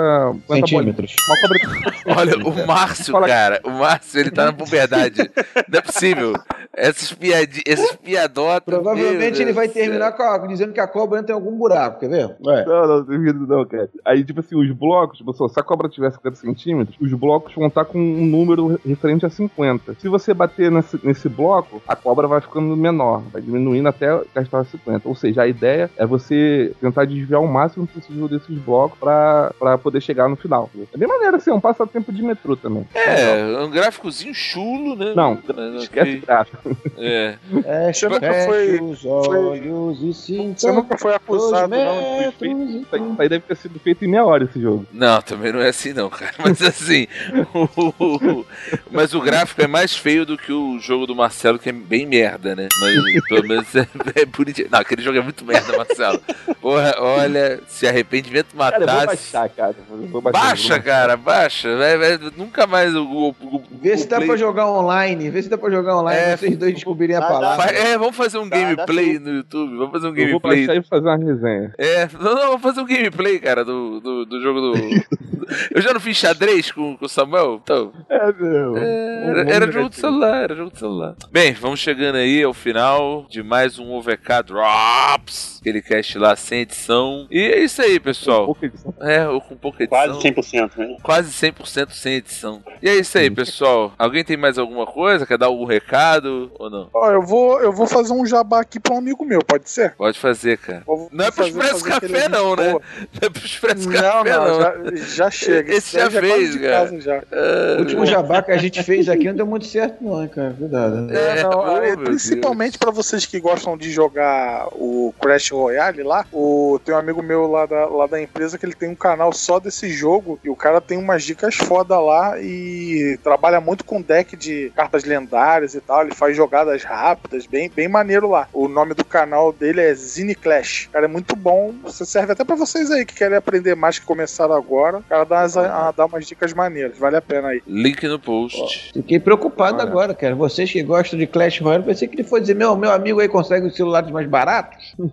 bolinhas. Centímetros. Uma cobra Olha, [LAUGHS] o Márcio, cara, o Márcio, ele tá na puberdade. Não é possível. Essas, piadi... Essas [LAUGHS] piadotas. Provavelmente ele vai terminar com a- dizendo que a cobra entra em algum buraco, quer ver? Ué. Não, não, duvido não, cara. Aí, tipo assim, os blocos, tipo, só, se a cobra tiver 50 centímetros, os blocos vão estar com um número referente a 50. Se você bater nesse, nesse bloco, a cobra vai ficando menor, vai diminuindo até gastar 50. Ou seja, a ideia é você tentar desviar o máximo possível desses blocos pra, pra poder chegar no final. É bem maneiro, assim, é um passatempo de metrô também. É, um gráficozinho chulo, né? Não, Esquece o gráfico. É. É, Você nunca foi- os olhos e sinta Você nunca foi acusado, não, de feito. Isso aí, deve ter sido feito em meia hora esse jogo. Não, também não é assim não, cara. Mas assim, [LAUGHS] o- mas o gráfico é mais feio do que o jogo do Marcelo, que é bem merda, né? Mas pelo menos é, [LAUGHS] é bonitinho. Não, aquele jogo é muito merda, Marcelo. Porra, olha, se arrependimento Cara, eu vou matasse. baixar, cara. Eu vou baixar, Baixa, vou cara, baixa. Vai, vai, nunca mais o, o- o Vê se dá play. pra jogar online. Vê se dá pra jogar online. É. Dois descobrirem a palavra. É, vamos fazer um Dá- dá gameplay no YouTube. Vamos fazer um Eu vou gameplay. e fazer uma resenha. É, [LAUGHS] não, não, vamos fazer um gameplay, cara, do, do, do jogo do. [LAUGHS] Eu já não fiz xadrez com, com o Samuel? Então. É, meu. É, Era, era jogo de celular, era jogo de celular. Bem, vamos chegando aí ao final de mais um OVK Drops. Aquele cast lá sem edição. E é isso aí, pessoal. Pouca edição. É, ou com pouca edição. Quase 100%, né? Quase 100% sem edição. E é isso aí, pessoal. Alguém tem mais alguma coisa? Quer dar algum recado ou não? Ó, eu vou, eu vou fazer um jabá aqui pra um amigo meu, pode ser? Pode fazer, cara. Vou Não é pro fazer- Expresso fazer Café, não, né? boa. Não é pro Expresso Não, Café, não, não. já, já chega. Esse daí já é fez, cara. casa já. Ah, O último jabá que a gente fez aqui não deu muito certo, não, hein, cara. Cuidado. né? É, É, não, oh, é, principalmente pra vocês que gostam de jogar o Crash Royale lá, o, tem um amigo meu lá da, lá da empresa que ele tem um canal só desse jogo e o cara tem umas dicas foda lá e trabalha muito com deck de cartas lendárias e tal, ele faz jogadas rápidas, bem, bem maneiro lá. O nome do canal dele é Zine Clash. Cara, é muito bom, você serve até pra vocês aí que querem aprender mais que começaram agora. O cara dá umas, ah, dá umas dicas maneiras, vale a pena aí. Link no post. Fiquei preocupado Olha. agora, cara. Vocês que gostam de Clash Royale, pensei que ele fosse dizer: meu, meu amigo aí consegue os celulares mais baratos. [LAUGHS]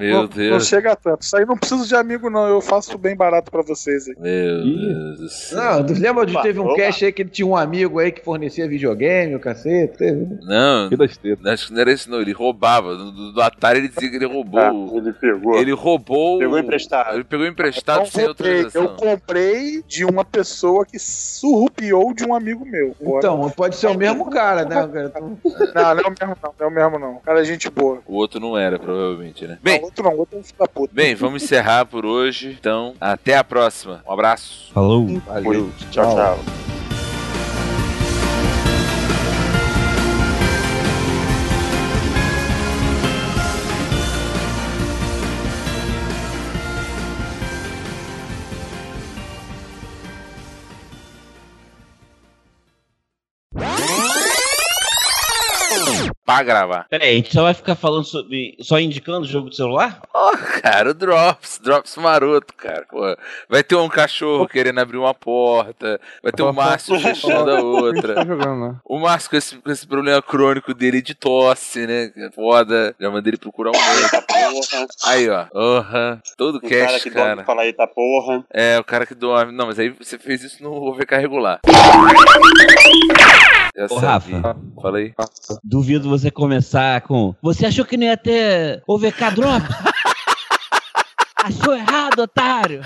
Meu não, não Deus. chega tanto. Isso aí não preciso de amigo, não. Eu faço bem barato pra vocês aí. Meu Ih. Deus do céu. Não, tu lembra de teve um opa. cast aí que ele tinha um amigo aí que fornecia videogame, o cacete? Teve. Não, Que besteira. acho que não era isso, não. Ele roubava. Do, do- Atari ele dizia que ele roubou. Ah, ele pegou. Ele roubou. Pegou emprestado. Ele pegou emprestado Não sem comprei, eu autorização. comprei de uma pessoa que surrupiou de um amigo meu. Então, pode ser o mesmo cara, né? cara? Não, não é o mesmo não, não é o mesmo não. O cara é gente boa. O outro não era, provavelmente, né? Bem, não, outro não, outro é um filho da puta. bem, vamos encerrar por hoje. Então, até a próxima. Um abraço. Falou. Valeu. Tchau, tchau. Pra gravar. Pera aí, a gente só vai ficar falando sobre. Só indicando o jogo do celular? Ó, cara, o Drops, Drops maroto, cara. Pô, vai ter um cachorro querendo abrir uma porta, vai ter um Márcio fechando a Tá outra. jogando, né? O Márcio com esse, com esse problema crônico dele de tosse, né? é Foda. Já mandei ele procurar um médico. Porra. Aí, ó. Aham. Todo O cara cast, que dorme cara. fala eita porra. É, o cara que dorme. Não, mas aí você fez isso no OVK regular. Já Ô. Rafa. Fala aí. Duvido você começar com. Você achou que não ia ter OVK Drop? [LAUGHS] Achou errado, otário!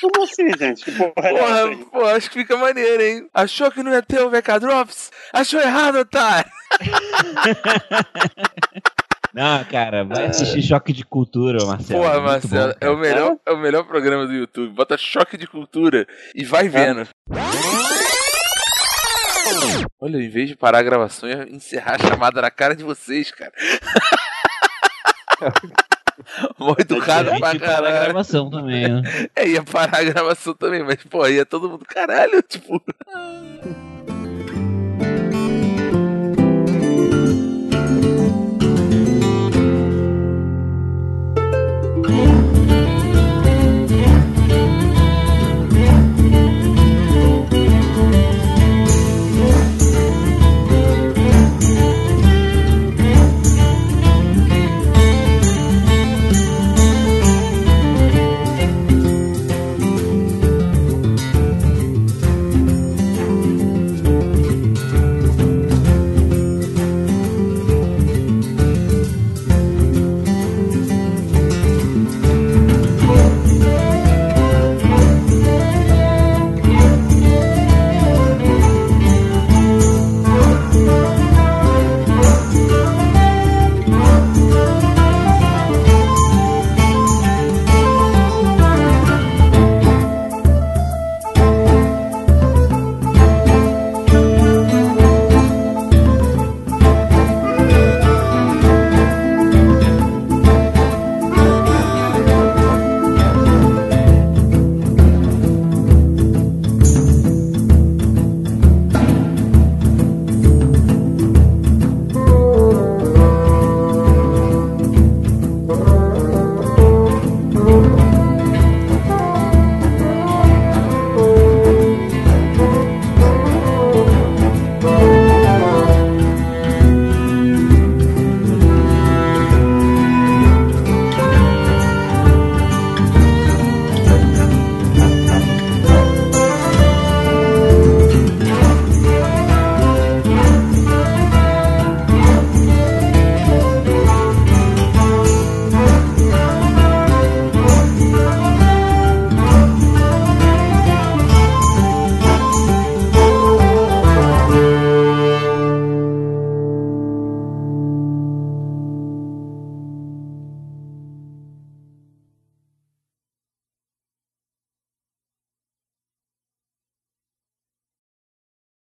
Como assim, gente? Que porra é essa Porra, aí? pô, acho que fica maneiro, hein? Achou que não ia ter o VK Drops? Achou errado, otário! [LAUGHS] Não, cara, vai assistir Choque de Cultura, Marcelo. Porra, Muito Marcelo, bom, é, o melhor, é o melhor programa do YouTube. Bota choque de cultura e vai vendo. Olha, em vez de parar a gravação, ia encerrar a chamada na cara de vocês, cara. [LAUGHS] Mó educado A pra gente tá na caralho. gravação também, né? É, ia parar a gravação também, mas, pô, ia todo mundo, caralho, tipo. [LAUGHS]